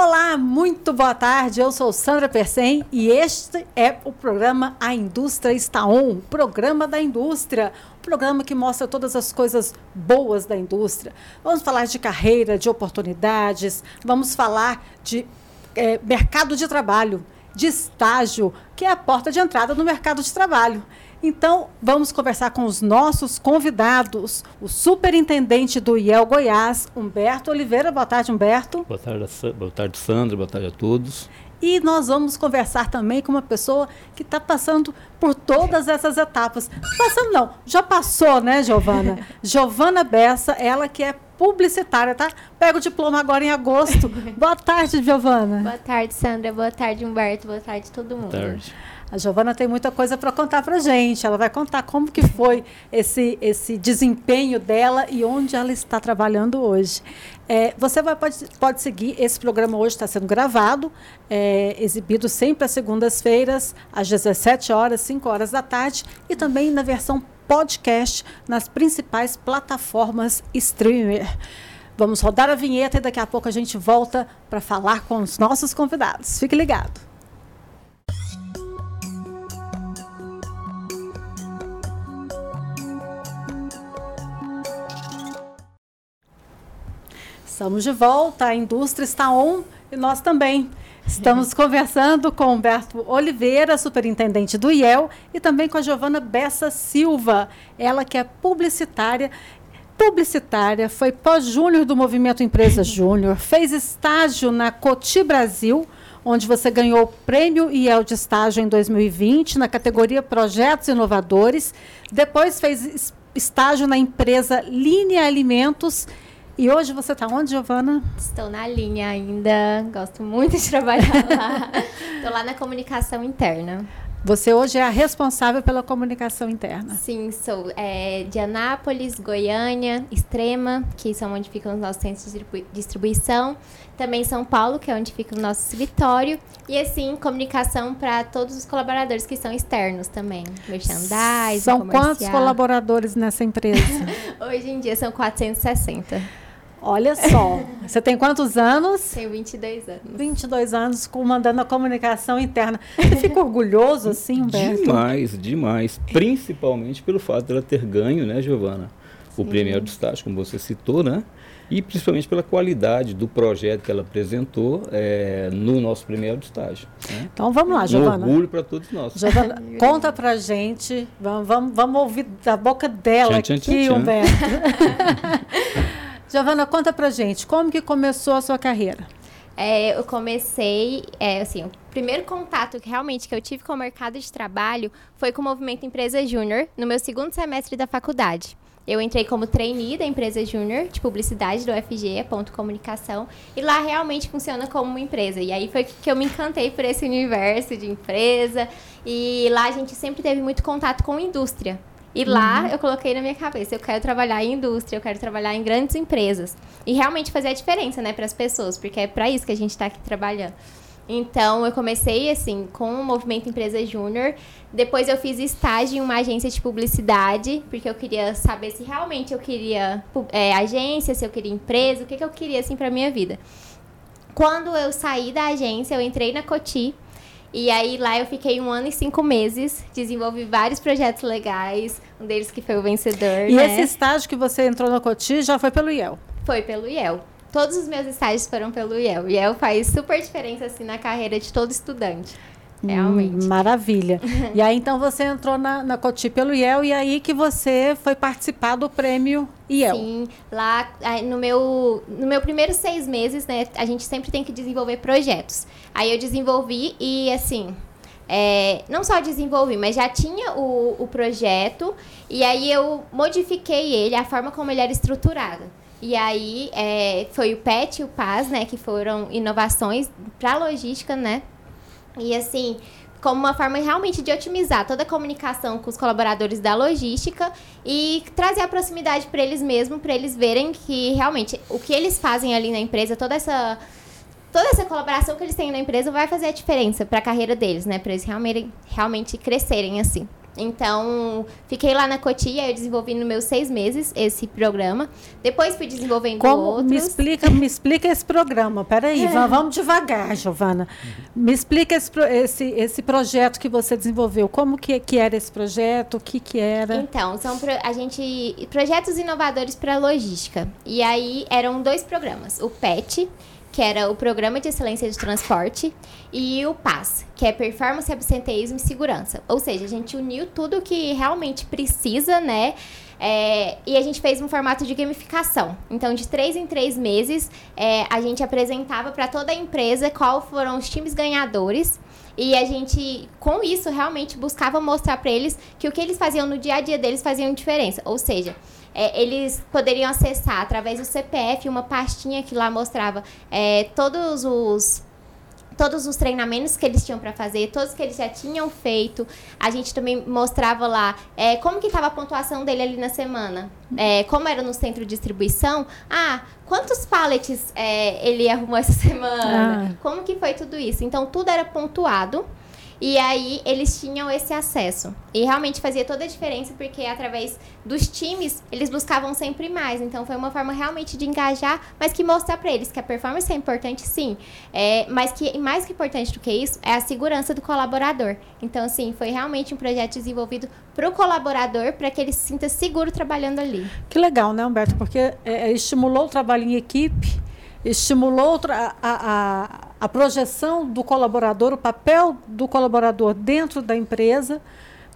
Olá, muito boa tarde. Eu sou Sandra Persen e este é o programa A Indústria Está On, programa da indústria, um programa que mostra todas as coisas boas da indústria. Vamos falar de carreira, de oportunidades, vamos falar de é, mercado de trabalho, de estágio, que é a porta de entrada no mercado de trabalho. Então, vamos conversar com os nossos convidados, o superintendente do IEL Goiás, Humberto Oliveira. Boa tarde, Humberto. Boa tarde, boa tarde, Sandra. Boa tarde a todos. E nós vamos conversar também com uma pessoa que está passando por todas essas etapas. Passando não, já passou, né, Giovana? Giovana Bessa, ela que é publicitária, tá? Pega o diploma agora em agosto. Boa tarde, Giovana. Boa tarde, Sandra. Boa tarde, Humberto. Boa tarde, todo mundo. Boa tarde. A Giovana tem muita coisa para contar para gente. Ela vai contar como que foi esse, esse desempenho dela e onde ela está trabalhando hoje. É, você vai, pode, pode seguir, esse programa hoje está sendo gravado, é, exibido sempre às segundas-feiras, às 17 horas, 5 horas da tarde, e também na versão podcast nas principais plataformas streamer. Vamos rodar a vinheta e daqui a pouco a gente volta para falar com os nossos convidados. Fique ligado. Estamos de volta, a indústria está on e nós também. Estamos conversando com Humberto Oliveira, superintendente do IEL, e também com a Giovana Bessa Silva, ela que é publicitária. Publicitária, foi pós-júnior do Movimento Empresa Júnior, fez estágio na Coti Brasil, onde você ganhou o prêmio IEL de estágio em 2020, na categoria Projetos Inovadores. Depois fez estágio na empresa Linha Alimentos e hoje você está onde, Giovana? Estou na linha ainda, gosto muito de trabalhar lá. Estou lá na comunicação interna. Você hoje é a responsável pela comunicação interna? Sim, sou é, de Anápolis, Goiânia, Extrema, que são onde ficam os nossos centros de distribuição. Também São Paulo, que é onde fica o nosso escritório. E assim, comunicação para todos os colaboradores que são externos também. Merchandising, São quantos colaboradores nessa empresa? Hoje em dia são 460. Olha só, você tem quantos anos? Tenho 22 anos. 22 anos comandando a comunicação interna. Você fica orgulhoso assim, Humberto? Demais, demais. Principalmente pelo fato de ela ter ganho, né, Giovana? O Sim. prêmio de estágio, como você citou, né? E principalmente pela qualidade do projeto que ela apresentou é, no nosso prêmio de estágio. Né? Então vamos lá, Giovana. Um orgulho para todos nós. Giovana, conta pra gente, vamos, vamos, vamos ouvir da boca dela tchan, aqui, tchan, tchan. Humberto. Giovana, conta pra gente, como que começou a sua carreira? É, eu comecei, é, assim, o primeiro contato que realmente que eu tive com o mercado de trabalho foi com o Movimento Empresa Júnior, no meu segundo semestre da faculdade. Eu entrei como trainee da empresa Júnior de publicidade do UFG, ponto comunicação, e lá realmente funciona como uma empresa. E aí foi que eu me encantei por esse universo de empresa. E lá a gente sempre teve muito contato com indústria. E lá uhum. eu coloquei na minha cabeça, eu quero trabalhar em indústria, eu quero trabalhar em grandes empresas. E realmente fazer a diferença, né, para as pessoas, porque é para isso que a gente está aqui trabalhando. Então, eu comecei, assim, com o Movimento Empresa Júnior. Depois eu fiz estágio em uma agência de publicidade, porque eu queria saber se realmente eu queria é, agência, se eu queria empresa, o que, que eu queria, assim, para minha vida. Quando eu saí da agência, eu entrei na Coti, e aí lá eu fiquei um ano e cinco meses, desenvolvi vários projetos legais, um deles que foi o vencedor. E né? esse estágio que você entrou no Coti já foi pelo IEL? Foi pelo IEL. Todos os meus estágios foram pelo IEL. O IEL faz super diferença assim na carreira de todo estudante. Realmente. Hum, maravilha. e aí, então, você entrou na, na Coti pelo IEL e aí que você foi participar do prêmio IEL. Sim, lá no meu, no meu primeiro seis meses, né, a gente sempre tem que desenvolver projetos. Aí eu desenvolvi e, assim, é, não só desenvolvi, mas já tinha o, o projeto e aí eu modifiquei ele, a forma como ele era estruturado. E aí é, foi o PET e o PAS, né, que foram inovações para logística, né, e assim, como uma forma realmente de otimizar toda a comunicação com os colaboradores da logística e trazer a proximidade para eles mesmos, para eles verem que realmente o que eles fazem ali na empresa, toda essa toda essa colaboração que eles têm na empresa vai fazer a diferença para a carreira deles, né? Para eles realmente, realmente crescerem assim. Então, fiquei lá na Cotia, eu desenvolvi nos meus seis meses esse programa. Depois fui desenvolvendo Como, outros. Me explica, me explica esse programa. Peraí, é. vamos devagar, Giovana. Me explica esse, esse, esse projeto que você desenvolveu. Como que, que era esse projeto? O que, que era? Então, são pro, a gente. Projetos inovadores para logística. E aí eram dois programas. O PET, que era o Programa de Excelência de Transporte, e o PAS, que é Performance, Absenteísmo e Segurança. Ou seja, a gente uniu tudo que realmente precisa, né? É, e a gente fez um formato de gamificação. Então, de três em três meses, é, a gente apresentava para toda a empresa qual foram os times ganhadores. E a gente, com isso, realmente buscava mostrar para eles que o que eles faziam no dia a dia deles faziam diferença. Ou seja, é, eles poderiam acessar através do CPF uma pastinha que lá mostrava é, todos os todos os treinamentos que eles tinham para fazer, todos que eles já tinham feito. A gente também mostrava lá é, como que estava a pontuação dele ali na semana. É, como era no centro de distribuição. Ah, quantos pallets é, ele arrumou essa semana? Ah. Como que foi tudo isso? Então, tudo era pontuado. E aí eles tinham esse acesso. E realmente fazia toda a diferença, porque através dos times, eles buscavam sempre mais. Então foi uma forma realmente de engajar, mas que mostrar para eles que a performance é importante, sim. É, mas que mais que importante do que isso é a segurança do colaborador. Então, assim, foi realmente um projeto desenvolvido para o colaborador, para que ele se sinta seguro trabalhando ali. Que legal, né, Humberto? Porque é, é estimulou o trabalho em equipe estimulou a, a, a projeção do colaborador, o papel do colaborador dentro da empresa.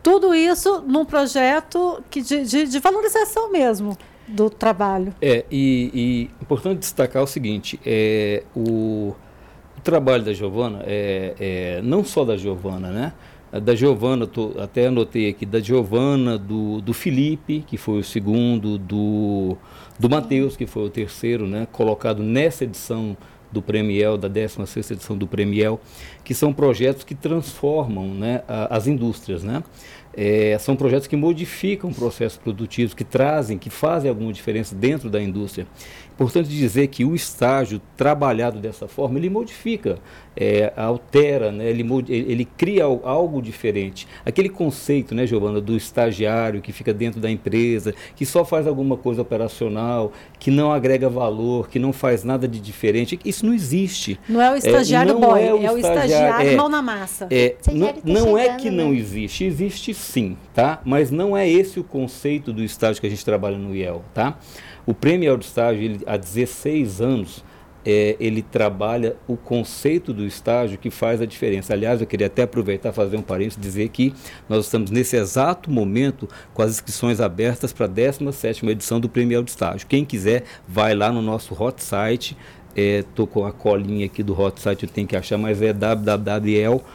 Tudo isso num projeto que de, de, de valorização mesmo do trabalho. É, e, e importante destacar o seguinte, é, o, o trabalho da Giovana, é, é, não só da Giovana, né? Da Giovana, tô, até anotei aqui, da Giovana, do, do Felipe, que foi o segundo, do do Matheus, que foi o terceiro, né, colocado nessa edição do Premiel, da 16ª edição do Premiel, que são projetos que transformam né, a, as indústrias. Né? É, são projetos que modificam processos produtivos, que trazem, que fazem alguma diferença dentro da indústria. Importante dizer que o estágio trabalhado dessa forma, ele modifica, é, altera, né, ele, ele cria algo diferente. Aquele conceito, né, Giovana, do estagiário que fica dentro da empresa, que só faz alguma coisa operacional, que não agrega valor, que não faz nada de diferente, isso não existe. Não é o estagiário é, boy, é o, é o estagiário, é, mão na massa. É, não, não é que não né? existe, existe sim, tá? Mas não é esse o conceito do estágio que a gente trabalha no IEL, tá? O prêmio de estágio, ele, há 16 anos, é, ele trabalha o conceito do estágio que faz a diferença. Aliás, eu queria até aproveitar fazer um parênteses e dizer que nós estamos nesse exato momento com as inscrições abertas para a 17ª edição do Prêmio de Estágio. Quem quiser, vai lá no nosso hot site, estou é, com a colinha aqui do hot site, eu tenho que achar, mas é www.el.com.br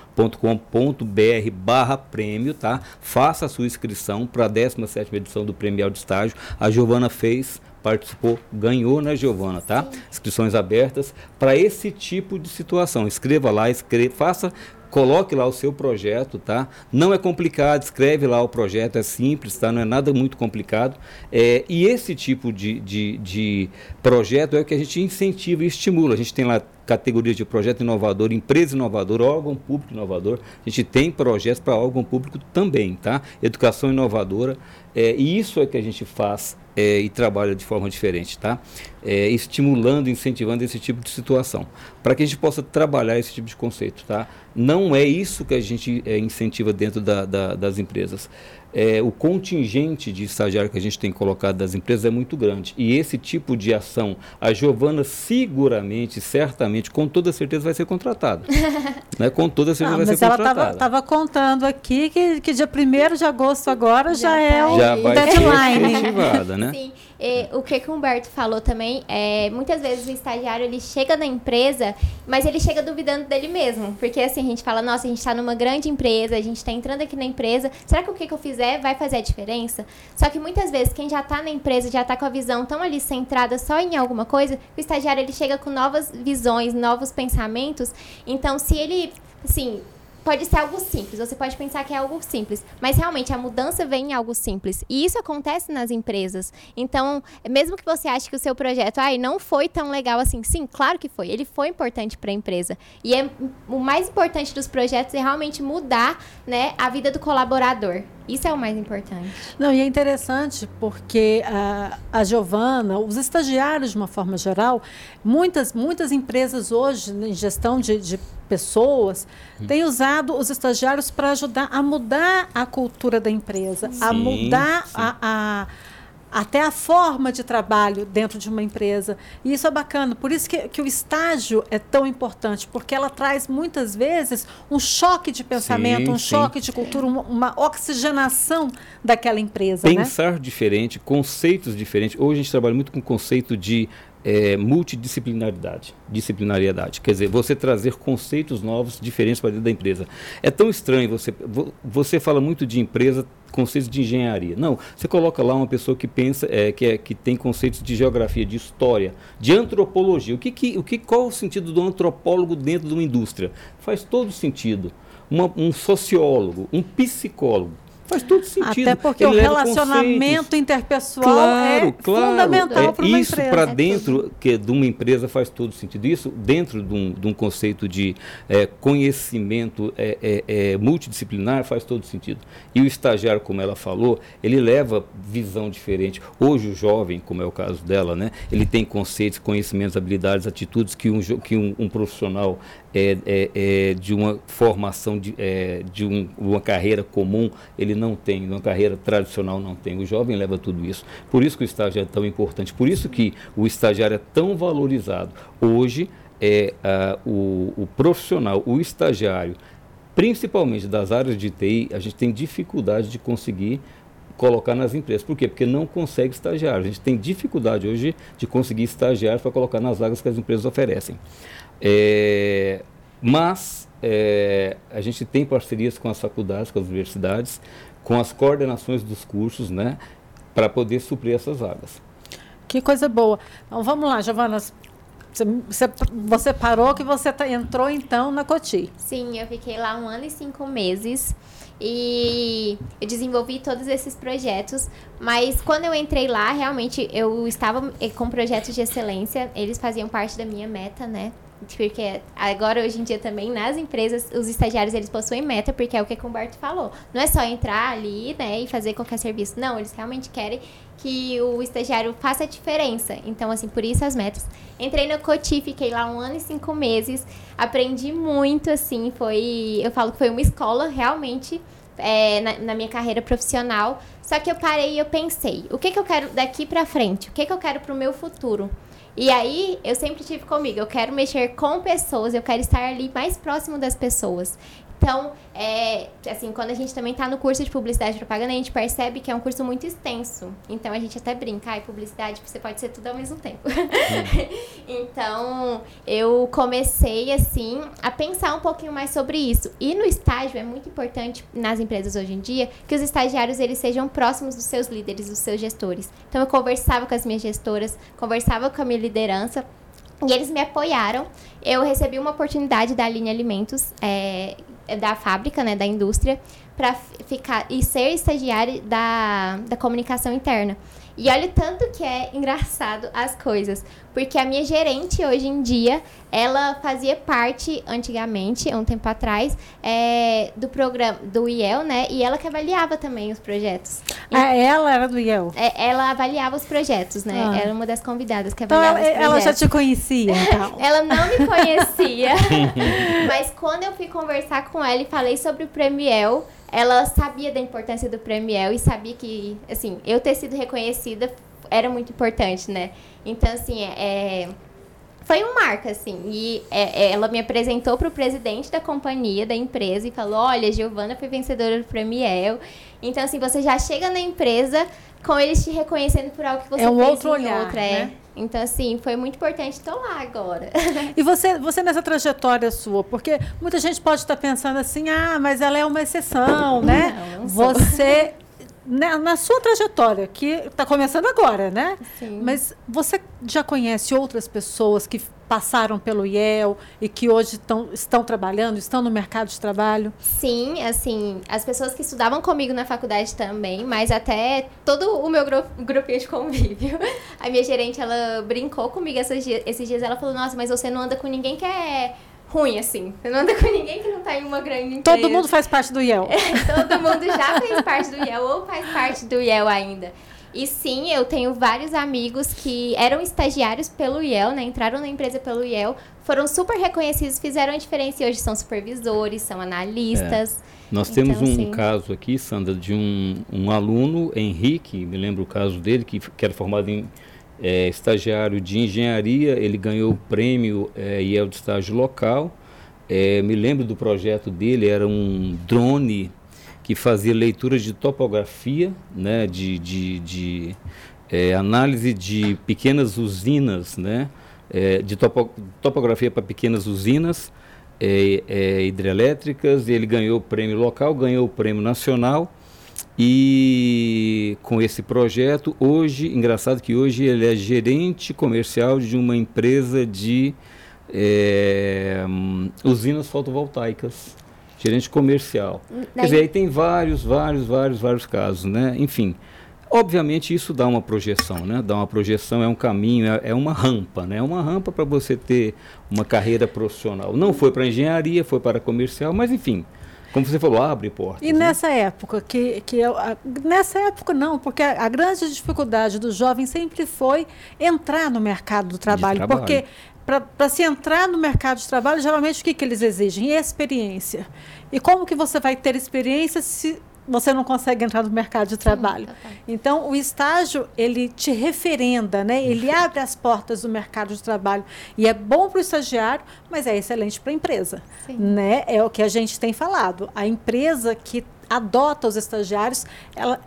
barra prêmio, tá? Faça a sua inscrição para a 17ª edição do Prêmio de Estágio. A Giovana fez participou, ganhou, né, Giovana, tá? Inscrições abertas para esse tipo de situação. Escreva lá, escreva, faça coloque lá o seu projeto, tá? Não é complicado, escreve lá o projeto, é simples, tá? Não é nada muito complicado. É, e esse tipo de, de, de projeto é o que a gente incentiva e estimula. A gente tem lá categorias de projeto inovador, empresa inovadora, órgão público inovador. A gente tem projetos para órgão público também, tá? Educação inovadora. É, e isso é que a gente faz é, e trabalha de forma diferente, tá? É, estimulando, incentivando esse tipo de situação, para que a gente possa trabalhar esse tipo de conceito, tá? Não é isso que a gente é, incentiva dentro da, da, das empresas é, o contingente de estagiário que a gente tem colocado das empresas é muito grande. E esse tipo de ação, a Giovana seguramente, certamente, com toda certeza vai ser contratada. né? Com toda certeza ah, vai ser contratada. Mas ela estava contando aqui que, que dia 1 de agosto agora já, já é o já vai deadline. Ser né? Sim. E, o que, que o Humberto falou também é muitas vezes o estagiário ele chega na empresa, mas ele chega duvidando dele mesmo. Porque assim, a gente fala, nossa, a gente está numa grande empresa, a gente está entrando aqui na empresa, será que o que, que eu fizer vai fazer a diferença? Só que muitas vezes quem já está na empresa, já está com a visão tão ali centrada só em alguma coisa, o estagiário ele chega com novas visões, novos pensamentos. Então, se ele, assim, pode ser algo simples, você pode pensar que é algo simples, mas realmente a mudança vem em algo simples. E isso acontece nas empresas. Então, mesmo que você ache que o seu projeto ai, não foi tão legal assim, sim, claro que foi. Ele foi importante para a empresa. E é o mais importante dos projetos é realmente mudar, né, a vida do colaborador. Isso é o mais importante. Não, e é interessante porque a, a Giovana, os estagiários de uma forma geral, muitas, muitas empresas hoje em gestão de, de pessoas hum. têm usado os estagiários para ajudar a mudar a cultura da empresa, sim, a mudar sim. a, a até a forma de trabalho dentro de uma empresa. E isso é bacana. Por isso que, que o estágio é tão importante, porque ela traz muitas vezes um choque de pensamento, sim, um sim. choque de cultura, uma, uma, oxigenação daquela empresa. Né? Pensar né? diferente, conceitos diferentes. Hoje a gente trabalha muito com o conceito de é, multidisciplinaridade, disciplinariedade. Quer dizer, você trazer conceitos novos, diferentes para dentro da empresa. É tão estranho, você, você fala muito de empresa, conceitos de engenharia. Não, você coloca lá uma pessoa que pensa, é, que, é, que tem conceitos de geografia, de história, de antropologia. O que, que, o que, qual o sentido do antropólogo dentro de uma indústria? Faz todo sentido. Uma, um sociólogo, um psicólogo Faz todo sentido. Até porque Ele o relacionamento interpessoal claro, é claro, fundamental é, para uma isso empresa. Isso para dentro que, de uma empresa faz todo sentido. Isso dentro de um, de um conceito de é, conhecimento é, é, é, multidisciplinar faz todo sentido. E o estagiário, como ela falou, ele leva visão diferente. Hoje o jovem, como é o caso dela, né, ele tem conceitos, conhecimentos, habilidades, atitudes que um, que um, um profissional é, é, é, de uma formação de, é, de um, uma carreira comum, ele não tem, uma carreira tradicional não tem. O jovem leva tudo isso. Por isso que o estágio é tão importante, por isso que o estagiário é tão valorizado. Hoje, é, a, o, o profissional, o estagiário, principalmente das áreas de TI, a gente tem dificuldade de conseguir colocar nas empresas. Por quê? Porque não consegue estagiário. A gente tem dificuldade hoje de conseguir estagiários para colocar nas vagas que as empresas oferecem. É, mas é, a gente tem parcerias com as faculdades, com as universidades, com as coordenações dos cursos, né, para poder suprir essas vagas. Que coisa boa. Então vamos lá, Giovana. Você, você parou que você tá, entrou então na Coti. Sim, eu fiquei lá um ano e cinco meses e eu desenvolvi todos esses projetos, mas quando eu entrei lá, realmente eu estava eh, com projetos de excelência, eles faziam parte da minha meta, né? Porque agora, hoje em dia, também, nas empresas, os estagiários, eles possuem meta, porque é o que o Humberto falou. Não é só entrar ali, né, e fazer qualquer serviço. Não, eles realmente querem que o estagiário faça a diferença. Então, assim, por isso as metas. Entrei no Coti, fiquei lá um ano e cinco meses. Aprendi muito, assim, foi... Eu falo que foi uma escola, realmente, é, na, na, minha carreira profissional. Só que eu parei e eu pensei, o que, que eu quero daqui pra frente? O que, que eu quero pro meu futuro? E aí, eu sempre tive comigo, eu quero mexer com pessoas, eu quero estar ali mais próximo das pessoas. Então, é, assim, quando a gente também está no curso de publicidade e propaganda, a gente percebe que é um curso muito extenso. Então, a gente até brinca, ai, publicidade, você pode ser tudo ao mesmo tempo. então, eu comecei, assim, a pensar um pouquinho mais sobre isso. E no estágio, é muito importante, nas empresas hoje em dia, que os estagiários, eles sejam próximos dos seus líderes, dos seus gestores. Então, eu conversava com as minhas gestoras, conversava com a minha liderança, e eles me apoiaram. Eu recebi uma oportunidade da Linha Alimentos, é, da fábrica, né, da indústria, para ficar e ser estagiário da, da comunicação interna. E olha o tanto que é engraçado as coisas. Porque a minha gerente, hoje em dia, ela fazia parte, antigamente, um tempo atrás, é, do programa do IEL, né? E ela que avaliava também os projetos. Ah, ela era do IEL? É, ela avaliava os projetos, né? Ah. Era uma das convidadas que então, avaliava então, ela, ela já te conhecia, então? ela não me conhecia. mas quando eu fui conversar com ela e falei sobre o Premiel, ela sabia da importância do Premiel e sabia que, assim, eu ter sido reconhecida era muito importante, né? Então, assim, é, foi um marco, assim. E é, é ela me apresentou para o presidente da companhia, da empresa, e falou: Olha, Giovana foi vencedora do Premiel. Então, assim, você já chega na empresa com eles te reconhecendo por algo que você é um fez outro olhar, outra, é. Então, assim, foi muito importante. Estou lá agora. E você, você nessa trajetória sua, porque muita gente pode estar pensando assim, ah, mas ela é uma exceção, né? Não, não você na, na, sua trajetória, que está começando agora, né? Sim. Mas você já conhece outras pessoas que passaram pelo IEL e que hoje tão, estão trabalhando, estão no mercado de trabalho? Sim, assim, as pessoas que estudavam comigo na faculdade também, mas até todo o meu grupo, grupinho de convívio. A minha gerente, ela brincou comigo esses dias, esses dias, ela falou, nossa, mas você não anda com ninguém que é ruim, assim. Você não anda com ninguém que não tá em uma grande empresa. Todo mundo faz parte do IEL. É, todo mundo já fez parte do IEL ou faz parte do IEL ainda. E sim, eu tenho vários amigos que eram estagiários pelo IEL, né? Entraram na empresa pelo IEL, foram super reconhecidos, fizeram a diferença e hoje são supervisores, são analistas. É. Nós então, temos um sim. caso aqui, Sandra, de um, um aluno, Henrique, me lembro o caso dele, que, que era formado em é, estagiário de engenharia, ele ganhou o prêmio é, IEL de estágio local. É, me lembro do projeto dele, era um drone que fazia leitura de topografia, né, de, de, de é, análise de pequenas usinas, né, é, de topo, topografia para pequenas usinas é, é, hidrelétricas. Ele ganhou o prêmio local, ganhou o prêmio nacional e com esse projeto, hoje, engraçado que hoje ele é gerente comercial de uma empresa de é, usinas fotovoltaicas. Gerente comercial. Daí... Quer dizer, aí tem vários, vários, vários, vários casos, né? Enfim, obviamente isso dá uma projeção, né? Dá uma projeção, é um caminho, é, é uma rampa, né? É uma rampa para você ter uma carreira profissional. Não foi para engenharia, foi para comercial, mas enfim, como você falou, abre portas. E né? nessa época, que, que eu, nessa época não, porque a, a, grande dificuldade do jovem sempre foi entrar no mercado do trabalho. trabalho. Porque para se entrar no mercado de trabalho, geralmente o que, que eles exigem? Experiência. E como que você vai ter experiência se você não consegue entrar no mercado de trabalho. Então, o estágio, ele te referenda, né? Ele abre as portas do mercado de trabalho. E é bom para o estagiário, mas é excelente para a empresa. Né? É o que a gente tem falado. A empresa que adota os estagiários, ela,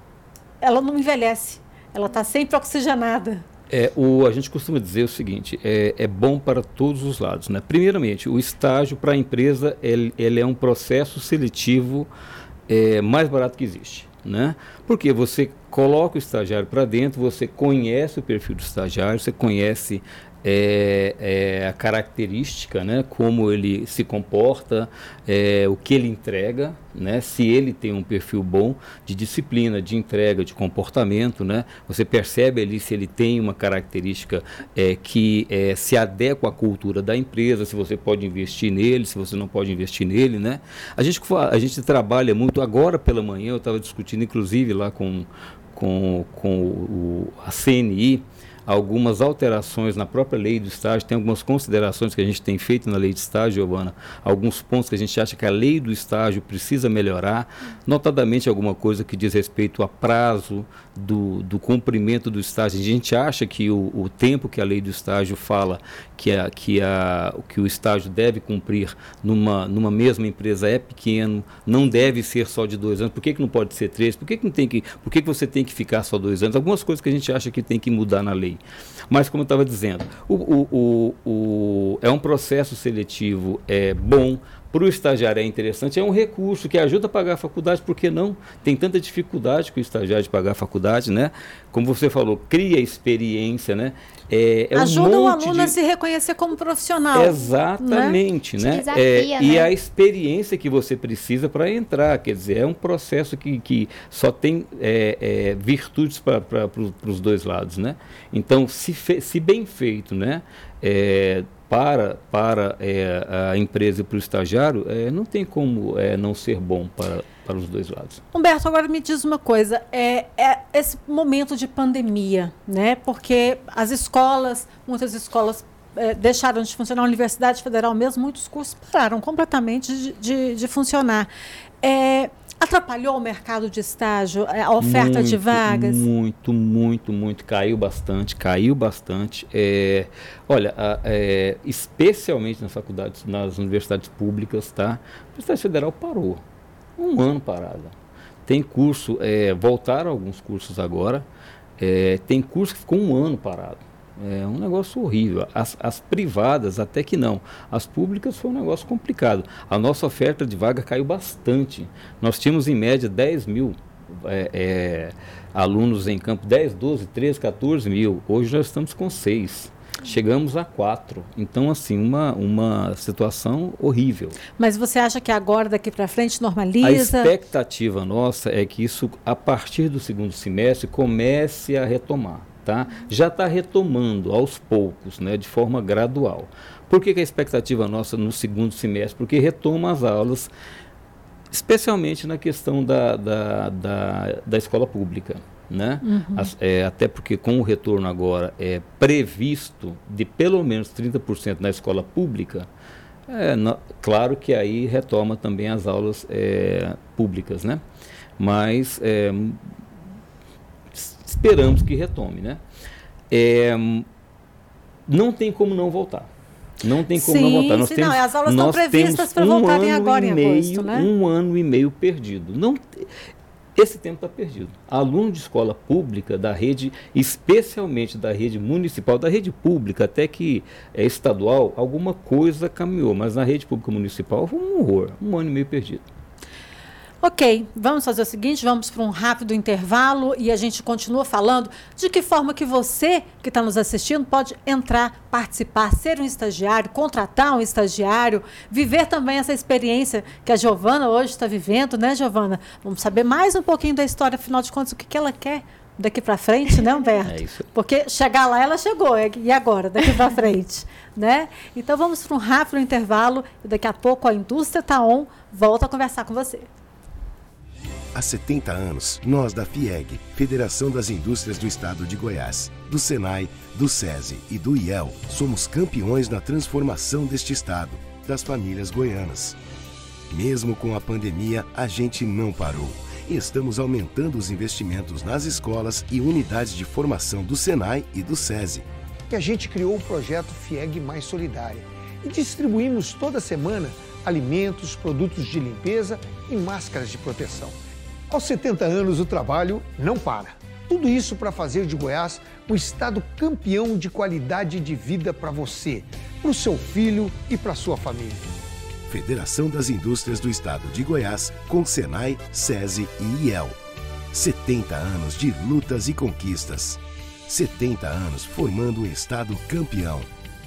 ela não envelhece. Ela está sempre oxigenada. É, o, a gente costuma dizer o seguinte, é, é bom para todos os lados. Né? Primeiramente, o estágio para a empresa ele, ele é um processo seletivo é, mais barato que existe. Né? Porque você coloca o estagiário para dentro, você conhece o perfil do estagiário, você conhece é, é, a característica, né, como ele se comporta, é, o que ele entrega, né, se ele tem um perfil bom de disciplina, de entrega, de comportamento, né, você percebe ali se ele tem uma característica é, que é, se adequa à cultura da empresa, se você pode investir nele, se você não pode investir nele, né. A gente, a gente trabalha muito, agora pela manhã eu estava discutindo inclusive lá com, com, com o, a CNI, algumas alterações na própria lei do estágio, tem algumas considerações que a gente tem feito na lei de estágio, Giovana, alguns pontos que a gente acha que a lei do estágio precisa melhorar, notadamente alguma coisa que diz respeito a prazo do, do cumprimento do estágio. A gente acha que o, o tempo que a lei do estágio fala que, a, que, a, que o estágio deve cumprir numa, numa mesma empresa é pequeno, não deve ser só de dois anos. Por que, que não pode ser três? Por que, que, não tem que, por que, que você tem que ficar só dois anos? Algumas coisas que a gente acha que tem que mudar na lei. Mas, como eu estava dizendo, o, o, o, é um processo seletivo é, bom, para o estagiário é interessante, é um recurso que ajuda a pagar a faculdade, porque não? Tem tanta dificuldade com o estagiário de pagar a faculdade, né? Como você falou, cria experiência, né? É, é ajuda um o aluno de... a se reconhecer como profissional. Exatamente, né? né? Desafia, é, né? E a experiência que você precisa para entrar, quer dizer, é um processo que, que só tem é, é virtudes para os dois lados, né? Então, se, fe, se bem feito, né? Para, para é, a empresa e para o estagiário, é, não tem como é, não ser bom para, para os dois lados. Humberto, agora me diz uma coisa, é, é esse momento de pandemia, né? Porque as escolas, muitas escolas é, deixaram de funcionar, a Universidade Federal mesmo, muitos cursos pararam completamente de, de, de funcionar. É, Atrapalhou o mercado de estágio, é, a oferta muito, de vagas? Muito, muito, muito. Caiu bastante, caiu bastante. É, olha, é, especialmente nas faculdades, nas universidades públicas, tá? A Universidade Federal parou. Um ano parada. Tem curso, é, voltaram alguns cursos agora. É, tem curso que ficou um ano parado. É um negócio horrível. As, as, privadas até que não. As públicas foi um negócio complicado. A nossa oferta de vaga caiu bastante. Nós tínhamos em média 10 mil é, é, alunos em campo, 10, 12, 13, 14 mil. Hoje nós estamos com 6. Chegamos a 4. Então, assim, uma, uma situação horrível. Mas você acha que agora, daqui para frente, normaliza? A expectativa nossa é que isso, a partir do segundo semestre, comece a retomar tá? já está retomando aos poucos, né, de forma gradual. Por que, que a expectativa nossa no segundo semestre? Porque retoma as aulas, especialmente na questão da, da, da, da escola pública. Né? Uhum. As, é, até porque com o retorno agora é previsto de pelo menos 30% na escola pública, é, no, claro que aí retoma também as aulas é, públicas, né? Mas é, esperamos que retome, né? É, não tem como não voltar. Não tem como sim, não voltar. Nós sim, temos, não, as aulas estão previstas para um voltarem agora em meio, agosto, né? Um ano e meio perdido. Não, esse tempo está perdido. Aluno de escola pública, da rede, especialmente da rede municipal, da rede pública, até que é estadual, alguma coisa caminhou, mas na rede pública municipal foi um horror, um ano e meio perdido. Ok, vamos fazer o seguinte, vamos para um rápido intervalo e a gente continua falando de que forma que você que está nos assistindo pode entrar, participar, ser um estagiário, contratar um estagiário, viver também essa experiência que a Giovana hoje está vivendo, né, Giovana? Vamos saber mais um pouquinho da história, afinal de contas, o que, que ela quer daqui para frente, né, Humberto? É isso. Porque chegar lá ela chegou, e agora, daqui para frente, né? Então vamos para um rápido intervalo e daqui a pouco a Indústria Taon volta a conversar com você. Há 70 anos, nós da FIEG, Federação das Indústrias do Estado de Goiás, do SENAI, do SESI e do IEL, somos campeões na transformação deste estado, das famílias goianas. Mesmo com a pandemia, a gente não parou estamos aumentando os investimentos nas escolas e unidades de formação do SENAI e do SESI. E a gente criou o projeto FIEG Mais Solidária e distribuímos toda semana alimentos, produtos de limpeza e máscaras de proteção. Aos 70 anos, o trabalho não para. Tudo isso para fazer de Goiás um estado campeão de qualidade de vida para você, para o seu filho e para sua família. Federação das Indústrias do Estado de Goiás, com Senai, SESI e IEL. 70 anos de lutas e conquistas. 70 anos formando um estado campeão.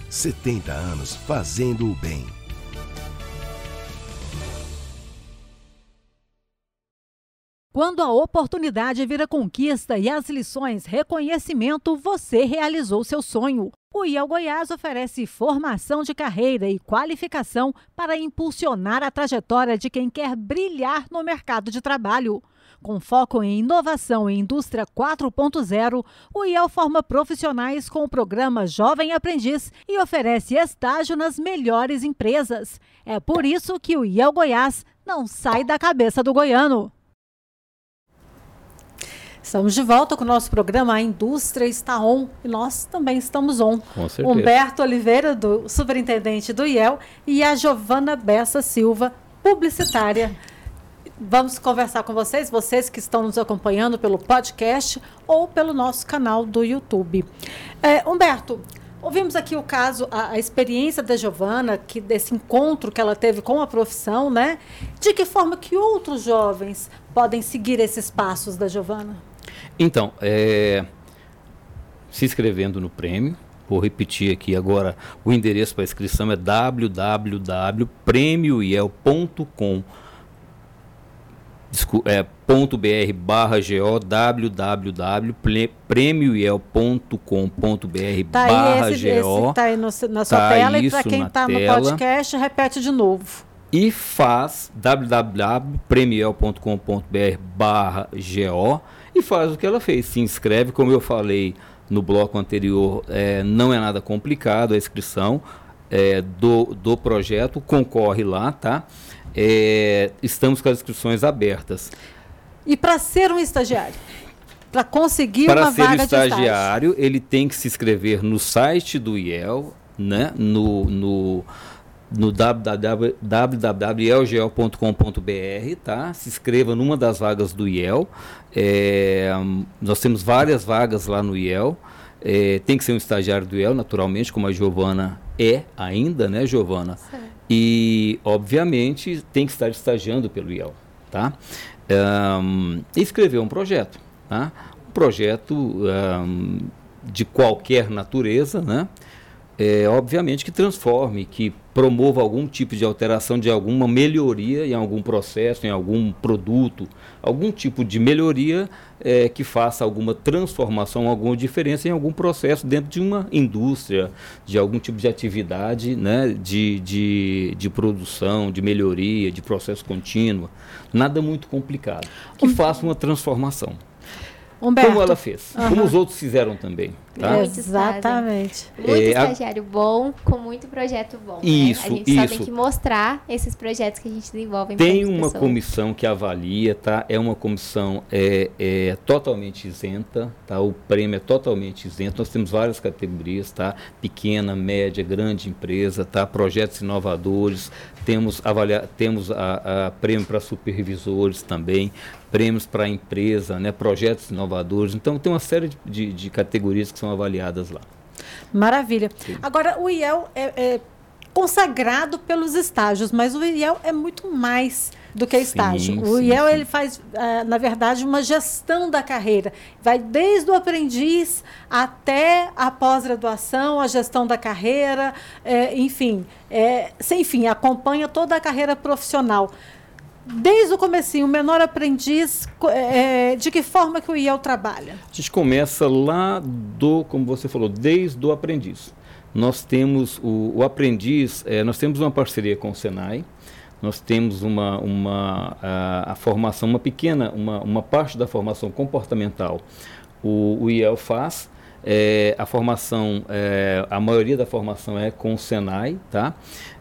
70 anos fazendo o bem. Quando a oportunidade vira conquista e as lições reconhecimento, você realizou seu sonho. O IEL Goiás oferece formação de carreira e qualificação para impulsionar a trajetória de quem quer brilhar no mercado de trabalho. Com foco em inovação e indústria 4.0, o IEL forma profissionais com o programa Jovem Aprendiz e oferece estágio nas melhores empresas. É por isso que o IEL Goiás não sai da cabeça do goiano. Estamos de volta com o nosso programa A Indústria está on e nós também estamos on. Com certeza. Humberto Oliveira, do superintendente do IEL, e a Giovana Bessa Silva, publicitária. Vamos conversar com vocês, vocês que estão nos acompanhando pelo podcast ou pelo nosso canal do YouTube. É, Humberto, ouvimos aqui o caso, a, a experiência da Giovana, que desse encontro que ela teve com a profissão, né? De que forma que outros jovens podem seguir esses passos da Giovana? Então, é, se inscrevendo no prêmio, vou repetir aqui agora, o endereço para inscrição é www.premioiel.com é, .br barra go www.premioiel.com.br tá barra esse, go esse tá aí no, na sua tá tela e para quem está no podcast repete de novo. E faz www.premiel.com.br barra go e faz o que ela fez. Se inscreve, como eu falei no bloco anterior, é, não é nada complicado a inscrição é, do, do projeto, concorre lá, tá? É, estamos com as inscrições abertas. E para ser um estagiário? Para conseguir Para uma ser vaga estagiário, de estágio? ele tem que se inscrever no site do IEL, né? no, no no www.elgel.com.br, tá? Se inscreva numa das vagas do IEL. É, nós temos várias vagas lá no IEL. É, tem que ser um estagiário do IEL, naturalmente, como a Giovana é ainda, né, Giovana? Certo. E, obviamente, tem que estar estagiando pelo IEL, tá? Um, escrever um projeto, tá? Um projeto um, de qualquer natureza, né? É, obviamente que transforme, que promova algum tipo de alteração, de alguma melhoria em algum processo, em algum produto, algum tipo de melhoria é, que faça alguma transformação, alguma diferença em algum processo dentro de uma indústria, de algum tipo de atividade, né, de, de, de produção, de melhoria, de processo contínuo. Nada muito complicado. Que faça uma transformação. Humberto. Como ela fez, uhum. como os outros fizeram também. Tá? Exatamente. Muito é, estagiário a... bom, com muito projeto bom. Isso, né? A gente isso. só tem que mostrar esses projetos que a gente desenvolve. Tem uma pessoas. comissão que avalia, tá? É uma comissão é, é, totalmente isenta, tá? O prêmio é totalmente isento. Nós temos várias categorias, tá? Pequena, média, grande empresa, tá? Projetos inovadores. Temos avalia, temos a, a prêmio para supervisores também, prêmios para empresa, né? Projetos inovadores. Então tem uma série de, de, de categorias que são avaliadas lá. Maravilha. Sim. Agora, o IEL é, é, consagrado pelos estágios, mas o IEL é muito mais do que estágio. Sim, o sim, IEL ele faz, uh, na verdade, uma gestão da carreira. Vai desde o aprendiz até a pós-graduação, a gestão da carreira, é, enfim, é, sem fim, acompanha toda a carreira profissional desde o comecinho, o menor aprendiz, é, de que forma que o IEL trabalha? A gente começa lá do, como você falou, desde o aprendiz. Nós temos o, o aprendiz, é, nós temos uma parceria com o Senai, nós temos uma, uma a, a formação, uma pequena, uma, uma parte da formação comportamental. O, o IEL faz, é, a formação, é, a maioria da formação é com o Senai, tá?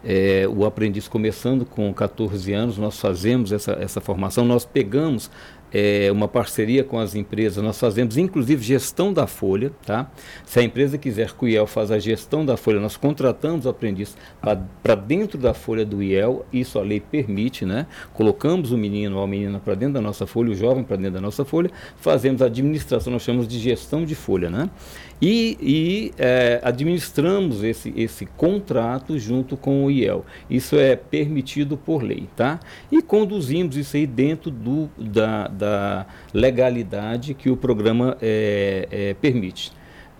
É, o aprendiz começando com 14 anos, nós fazemos essa, essa formação, nós pegamos é, uma parceria com as empresas, nós fazemos inclusive gestão da folha, tá? Se a empresa quiser que o IEL faça a gestão da folha, nós contratamos o aprendiz para dentro da folha do IEL, isso a lei permite, né? Colocamos o menino ou a menina para dentro da nossa folha, o jovem para dentro da nossa folha, fazemos a administração, nós chamamos de gestão de folha, né? E, e é, administramos esse, esse contrato junto com o IEL. Isso é permitido por lei, tá? E conduzimos isso aí dentro do, da, da legalidade que o programa é, é, permite.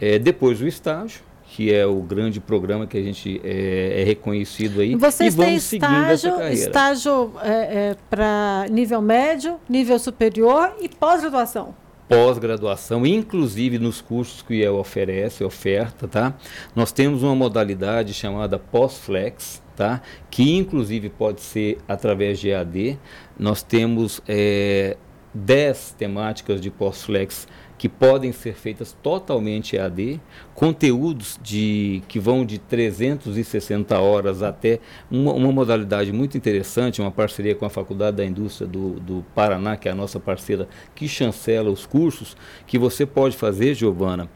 É, depois o estágio, que é o grande programa que a gente é, é reconhecido aí. Vocês e vamos têm estágio, estágio é, é, para nível médio, nível superior e pós-graduação pós-graduação, inclusive nos cursos que o oferece, oferta, tá? Nós temos uma modalidade chamada pós-flex, tá? Que inclusive pode ser através de EAD. Nós temos é, 10 temáticas de pós-flex que podem ser feitas totalmente EAD, conteúdos de, que vão de 360 horas até uma, uma, modalidade muito interessante, uma parceria com a Faculdade da Indústria do, do Paraná, que é a nossa parceira que chancela os cursos, que você pode fazer, Giovana,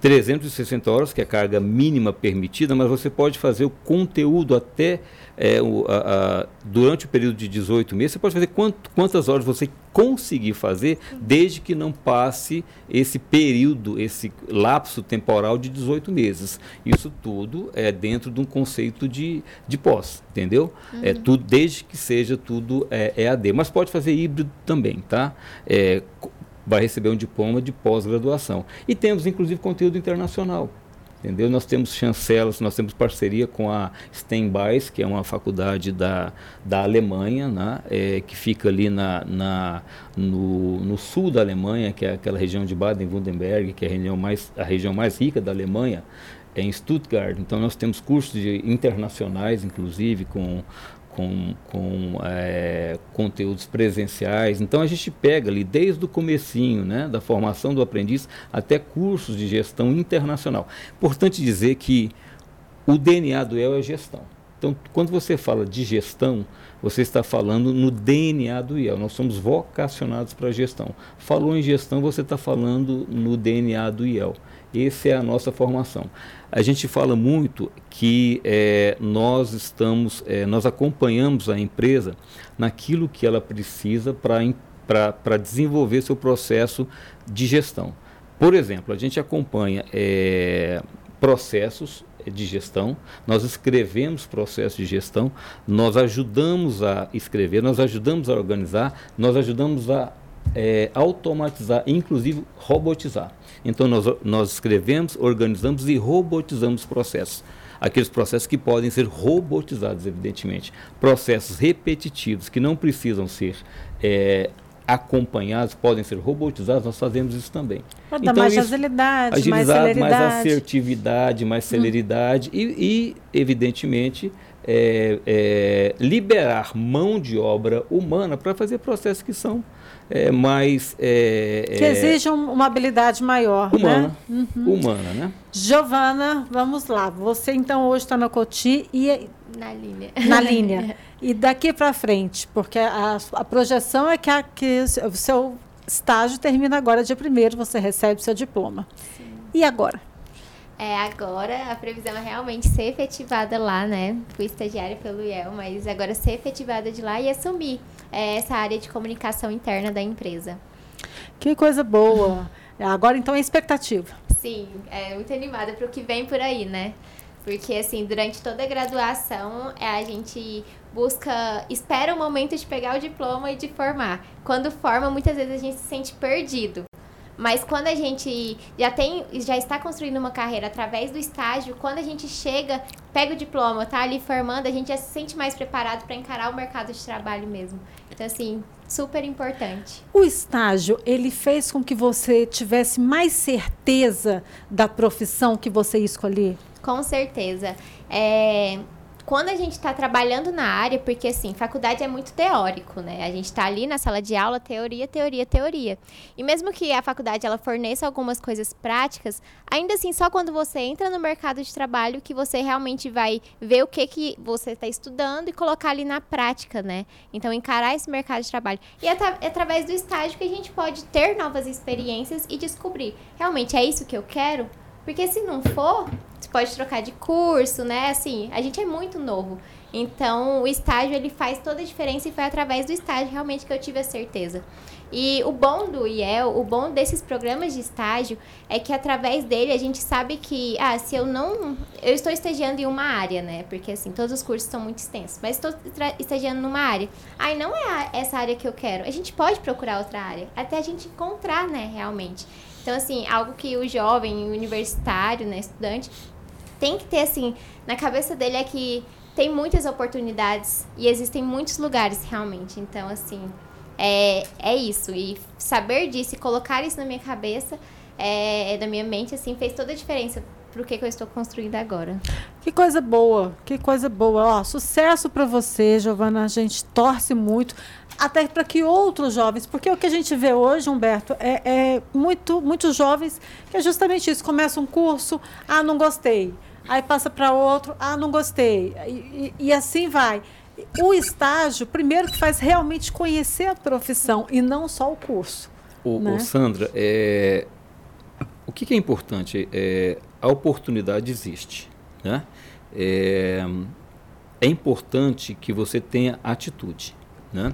360 horas, que é a carga mínima permitida, mas você pode fazer o conteúdo até é, o, a, a, durante o período de 18 meses. Você pode fazer quanto, quantas horas você conseguir fazer, desde que não passe esse período, esse lapso temporal de 18 meses. Isso tudo é dentro de um conceito de, de pós, entendeu? É uhum. É tudo, desde que seja tudo é, EAD. Mas pode fazer híbrido também, tá? É, vai receber um diploma de pós-graduação. E temos, inclusive, conteúdo internacional. Entendeu? Nós temos chancelas, nós temos parceria com a Steinbeis, que é uma faculdade da, da Alemanha, né? É, que fica ali na, na, no, no sul da Alemanha, que é aquela região de Baden-Württemberg, que é a região, mais, a região mais rica da Alemanha, é em Stuttgart. Então nós temos cursos de, internacionais, inclusive, com com, com é, conteúdos presenciais. Então a gente pega ali desde o comecinho, né, da formação do aprendiz até cursos de gestão internacional. Importante dizer que o DNA do IEL é gestão. Então, quando você fala de gestão, você está falando no DNA do IEL. Nós somos vocacionados para a gestão. Falou em gestão, você está falando no DNA do IEL. Essa é a nossa formação. A gente fala muito que é, nós estamos, é, nós acompanhamos a empresa naquilo que ela precisa para desenvolver seu processo de gestão. Por exemplo, a gente acompanha é, processos de gestão, nós escrevemos processos de gestão, nós ajudamos a escrever, nós ajudamos a organizar, nós ajudamos a é, automatizar, inclusive robotizar. Então, nós, nós escrevemos, organizamos e robotizamos processos. Aqueles processos que podem ser robotizados, evidentemente. Processos repetitivos que não precisam ser é, acompanhados, podem ser robotizados, nós fazemos isso também. Para dar então, mais agilidade, mais celeridade. mais assertividade, mais celeridade hum. e, e, evidentemente, é, é, liberar mão de obra humana para fazer processos que são é, mais. É, que exijam uma habilidade maior. Humana. Né? Uhum. Humana, né? Giovana, vamos lá. Você então hoje está na Coti e. Na linha. Na linha. e daqui para frente, porque a, a, projeção é que, a, que o seu estágio termina agora, dia primeiro, você recebe o seu diploma. Sim. E agora? É, agora a previsão é realmente ser efetivada lá, né? Fui estagiária pelo IEL, mas agora ser efetivada de lá e assumir é, essa área de comunicação interna da empresa. Que coisa boa! Agora então é expectativa. Sim, é muito animada para o que vem por aí, né? Porque assim, durante toda a graduação, é, a gente busca, espera o momento de pegar o diploma e de formar. Quando forma, muitas vezes a gente se sente perdido. Mas quando a gente já tem, já está construindo uma carreira através do estágio, quando a gente chega, pega o diploma, tá ali formando, a gente já se sente mais preparado para encarar o mercado de trabalho mesmo. Então assim, super importante. O estágio, ele fez com que você tivesse mais certeza da profissão que você escolher? Com certeza. É, quando a gente está trabalhando na área, porque assim, faculdade é muito teórico, né? A gente está ali na sala de aula, teoria, teoria, teoria. E mesmo que a faculdade ela forneça algumas coisas práticas, ainda assim, só quando você entra no mercado de trabalho que você realmente vai ver o que, que você está estudando e colocar ali na prática, né? Então, encarar esse mercado de trabalho. E é, é através do estágio que a gente pode ter novas experiências e descobrir, realmente é isso que eu quero? Porque se não for, você pode trocar de curso, né? Assim, a gente é muito novo. Então, o estágio ele faz toda a diferença e foi através do estágio realmente que eu tive a certeza. E o bom do IEL, o bom desses programas de estágio é que através dele a gente sabe que, ah, se eu não. Eu estou estagiando em uma área, né? Porque assim, todos os cursos são muito extensos, mas estou estagiando numa área. Aí não é essa área que eu quero. A gente pode procurar outra área, até a gente encontrar, né, realmente. Então, assim, algo que o jovem, o universitário, né, estudante, tem que ter, assim, na cabeça dele é que tem muitas oportunidades e existem muitos lugares, realmente. Então, assim, é, é isso. E saber disso e colocar isso na minha cabeça, é, na minha mente, assim, fez toda a diferença pro que, que eu estou construindo agora. Que coisa boa, que coisa boa. Ó, sucesso para você, Giovana. A gente torce muito até para que outros jovens, porque o que a gente vê hoje, Humberto, é, é muito, muitos jovens que é justamente isso, começa um curso, ah, não gostei, aí passa para outro, ah, não gostei, e, e, e assim vai. O estágio, primeiro que faz realmente conhecer a profissão e não só o curso. O, né? o Sandra, é, o que, que, é importante? É, a oportunidade existe. Né? É, é importante que você tenha atitude. Né?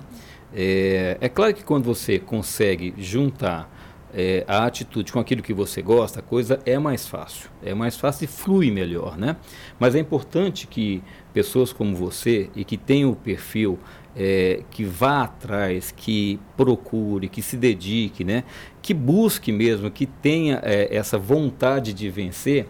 É, é claro que quando você consegue juntar é, a atitude com aquilo que você gosta, a coisa é mais fácil. É mais fácil e flui melhor, né? Mas é importante que pessoas como você e que tenham o perfil é, que vá atrás, que procure, que se dedique, né? Que busque mesmo, que tenha é, essa vontade de vencer,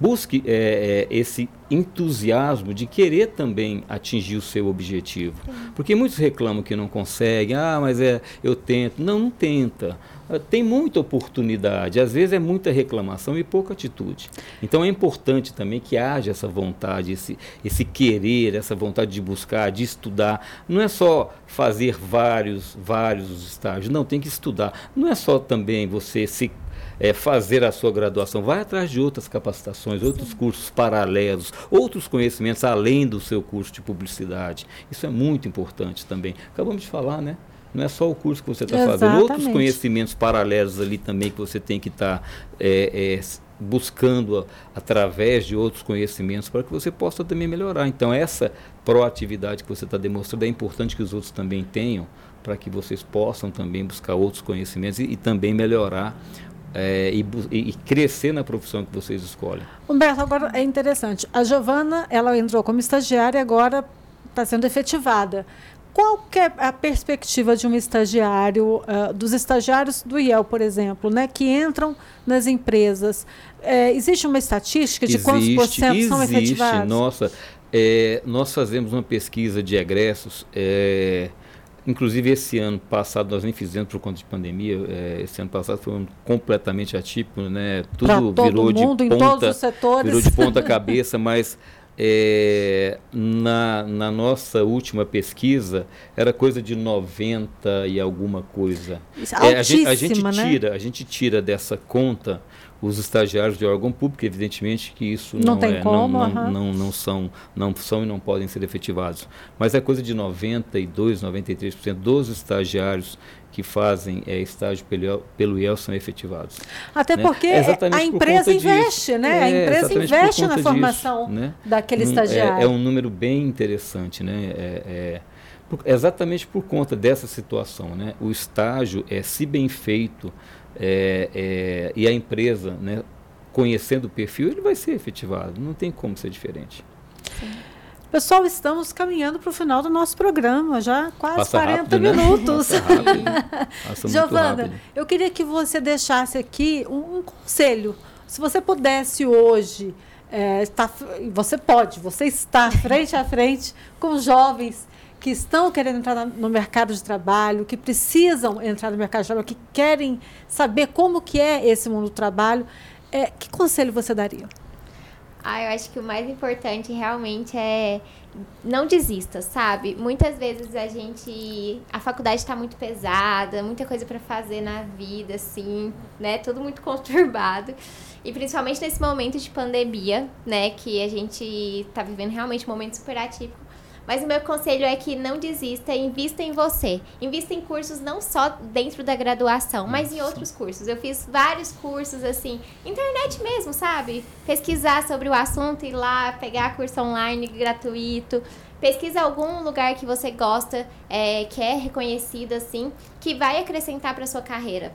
busque é, é, esse entusiasmo de querer também atingir o seu objetivo. Porque muitos reclamam que não conseguem, ah, mas é, eu tento. Não, não tenta. Ah, tem muita oportunidade, às vezes é muita reclamação e pouca atitude. Então é importante também que haja essa vontade, esse, esse querer, essa vontade de buscar, de estudar. Não é só fazer vários, vários estágios, não, tem que estudar. Não é só também você se é, fazer a sua graduação, vai atrás de outras capacitações, outros cursos paralelos, outros conhecimentos além do seu curso de publicidade. Isso é muito importante também. Acabamos de falar, né? Não é só o curso que você está fazendo, outros conhecimentos paralelos ali também que você tem que estar tá, é, é, buscando a, através de outros conhecimentos para que você possa também melhorar. Então, essa proatividade que você está demonstrando é importante que os outros também tenham para que vocês possam também buscar outros conhecimentos e, e também melhorar é, e, e, crescer na profissão que vocês escolhem. Humberto, agora é interessante. A Giovana, ela entrou como estagiária e agora está sendo efetivada. qual é a perspectiva de um estagiário, uh, dos estagiários do IEL, por exemplo, né, que entram nas empresas? É, existe uma estatística de existe, quantos por cento existe, são efetivados? Nossa, é, nós fazemos uma pesquisa de egressos. É, Inclusive, esse ano passado, nós nem fizemos por conta de pandemia. É, esse ano passado foi um completamente atípico, né? Tudo virou mundo, de ponta, virou de ponta cabeça, mas é, na, na, nossa última pesquisa era coisa de 90 e alguma coisa. É, a, gente, a gente né? tira, a gente tira dessa conta os estagiários de órgão público, evidentemente que isso não, não tem é, como, não, não, não, não, são, não são e não podem ser efetivados. Mas é coisa de 92, 93% dos estagiários que fazem é, estágio pelo, pelo IEL são efetivados. Até né? porque é a empresa investe, disso. né? a é, empresa investe na disso, formação né? daquele um, estagiário. É, um número bem interessante, né? É, por, exatamente por conta dessa situação, né? O estágio é se bem feito é, é, e a empresa, né, conhecendo o perfil, ele vai ser efetivado. Não tem como ser diferente. Sim. Pessoal, estamos caminhando para o final do nosso programa, já quase Passa 40 rápido, né? minutos. Passa Giovana, eu queria que você deixasse aqui um, um conselho. Se você pudesse hoje, é, estar, você pode, você está frente a frente com jovens que estão querendo entrar no mercado de trabalho, que precisam entrar no mercado de trabalho, que querem saber como que é esse mundo do trabalho, é, que conselho você daria? Ah, eu acho que o mais importante realmente é não desista, sabe? Muitas vezes a gente. A faculdade está muito pesada, muita coisa para fazer na vida, assim, né? Tudo muito conturbado. E principalmente nesse momento de pandemia, né? Que a gente está vivendo realmente um momento super atípico. Mas o meu conselho é que não desista, invista em você. Invista em cursos não só dentro da graduação, mas em outros cursos. Eu fiz vários cursos, assim, internet mesmo, sabe? Pesquisar sobre o assunto, ir lá, pegar curso online gratuito. Pesquisa algum lugar que você gosta, é, que é reconhecido, assim, que vai acrescentar para sua carreira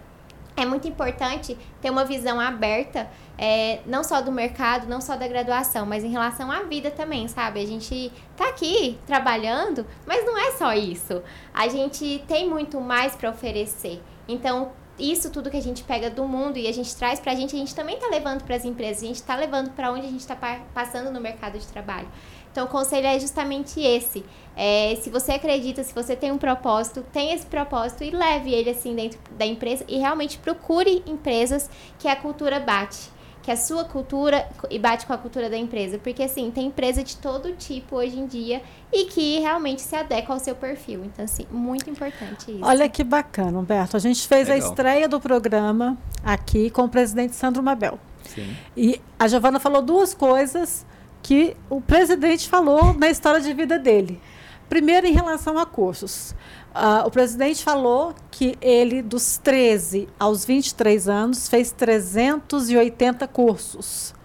é muito importante ter uma visão aberta, é, não só do mercado, não só da graduação, mas em relação à vida também, sabe? A gente tá aqui trabalhando, mas não é só isso. A gente tem muito mais para oferecer. Então, isso tudo que a gente pega do mundo e a gente traz para a gente, a gente também está levando para as empresas, a gente está levando para onde a gente está passando no mercado de trabalho. Então, o conselho é justamente esse. É, se você acredita, se você tem um propósito, tem esse propósito e leve ele assim dentro da empresa e realmente procure empresas que a cultura bate. Que a sua cultura e bate com a cultura da empresa. Porque, assim, tem empresa de todo tipo hoje em dia e que realmente se adequa ao seu perfil. Então, assim, muito importante isso. Olha que bacana, Humberto. A gente fez Legal. a estreia do programa aqui com o presidente Sandro Mabel. Sim. E a Giovana falou duas coisas que o presidente falou na história de vida dele. Primeiro, em relação a cursos. Uh, o presidente falou que ele, dos 13 aos 23 anos, fez 380 cursos.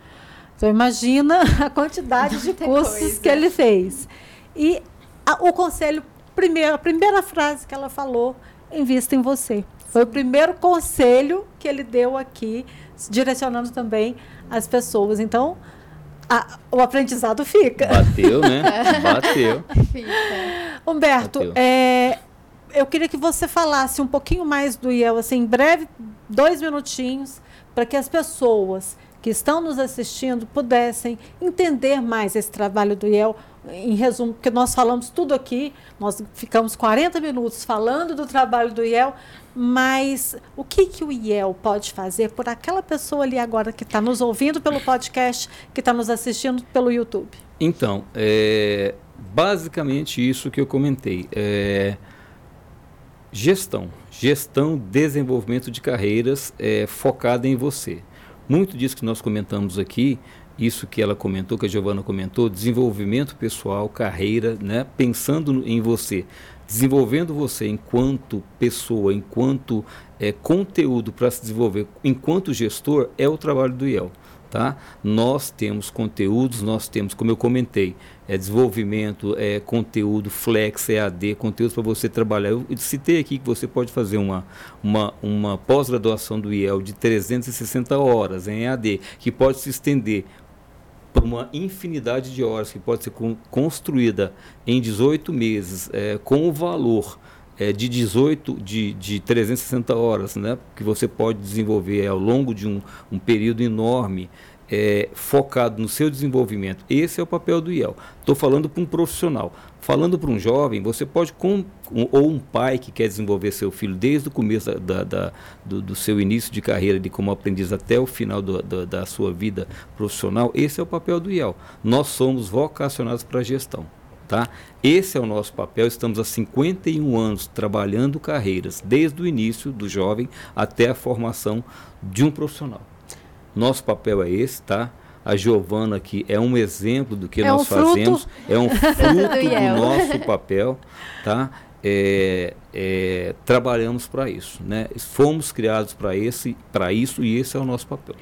Então, imagina a quantidade de cursos coisa. que ele fez. E a, o conselho, primeiro, a primeira frase que ela falou, invista em você. Foi o primeiro conselho que ele deu aqui, direcionando também as pessoas. Então, a, o aprendizado fica. Bateu, né? Bateu. Humberto, Bateu. É, eu queria que você falasse um pouquinho mais do IEL, assim, em breve, dois minutinhos, para que as pessoas que estão nos assistindo pudessem entender mais esse trabalho do IEL. Em resumo, porque nós falamos tudo aqui, nós ficamos 40 minutos falando do trabalho do IEL, mas o que, que o IEL pode fazer por aquela pessoa ali agora que está nos ouvindo pelo podcast, que está nos assistindo pelo YouTube? Então, é, basicamente isso que eu comentei. É, gestão. Gestão, desenvolvimento de carreiras é, focada em você. Muito disso que nós comentamos aqui, isso que ela comentou, que a Giovana comentou, desenvolvimento pessoal, carreira, né, pensando em você, desenvolvendo você enquanto pessoa, enquanto é, conteúdo para se desenvolver, enquanto gestor, é o trabalho do IEL. Tá? Nós temos conteúdos, nós temos, como eu comentei, é, desenvolvimento, é, conteúdo, flex, EAD, conteúdos para você trabalhar. Eu citei aqui que você pode fazer uma, uma, uma pós-graduação do IEL de 360 horas em EAD, que pode se estender por uma infinidade de horas que pode ser con construída em 18 meses é, com o valor é, de 18, de, de 360 horas, né, que você pode desenvolver ao longo de um, um período enorme, é, focado no seu desenvolvimento. Esse é o papel do IEL. Estou falando para um profissional. Falando para um jovem, você pode, com, ou um pai que quer desenvolver seu filho desde o começo da, da do, do, seu início de carreira, de como aprendiz até o final do, da, da sua vida profissional, esse é o papel do IEL. Nós somos vocacionados para a gestão. Tá? Esse é o nosso papel. Estamos há 51 anos trabalhando carreiras, desde o início do jovem até a formação de um profissional. Nosso papel é esse, tá? A Giovana aqui é um exemplo do que é nós um fazemos, é um fruto do nosso papel, tá? É, é, trabalhamos para isso, né? Fomos criados para esse, para isso e esse é o nosso papel.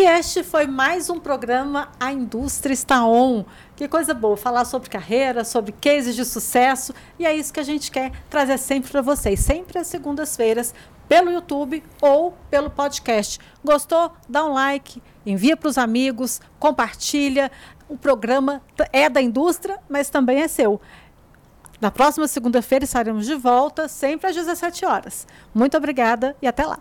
E este foi mais um programa A Indústria Está On. Que coisa boa, falar sobre carreira, sobre cases de sucesso. E é isso que a gente quer trazer sempre para vocês, sempre às segundas-feiras, pelo YouTube ou pelo podcast. Gostou? Dá um like, envia para os amigos, compartilha. O programa é da indústria, mas também é seu. Na próxima segunda-feira estaremos de volta, sempre às 17 horas. Muito obrigada e até lá.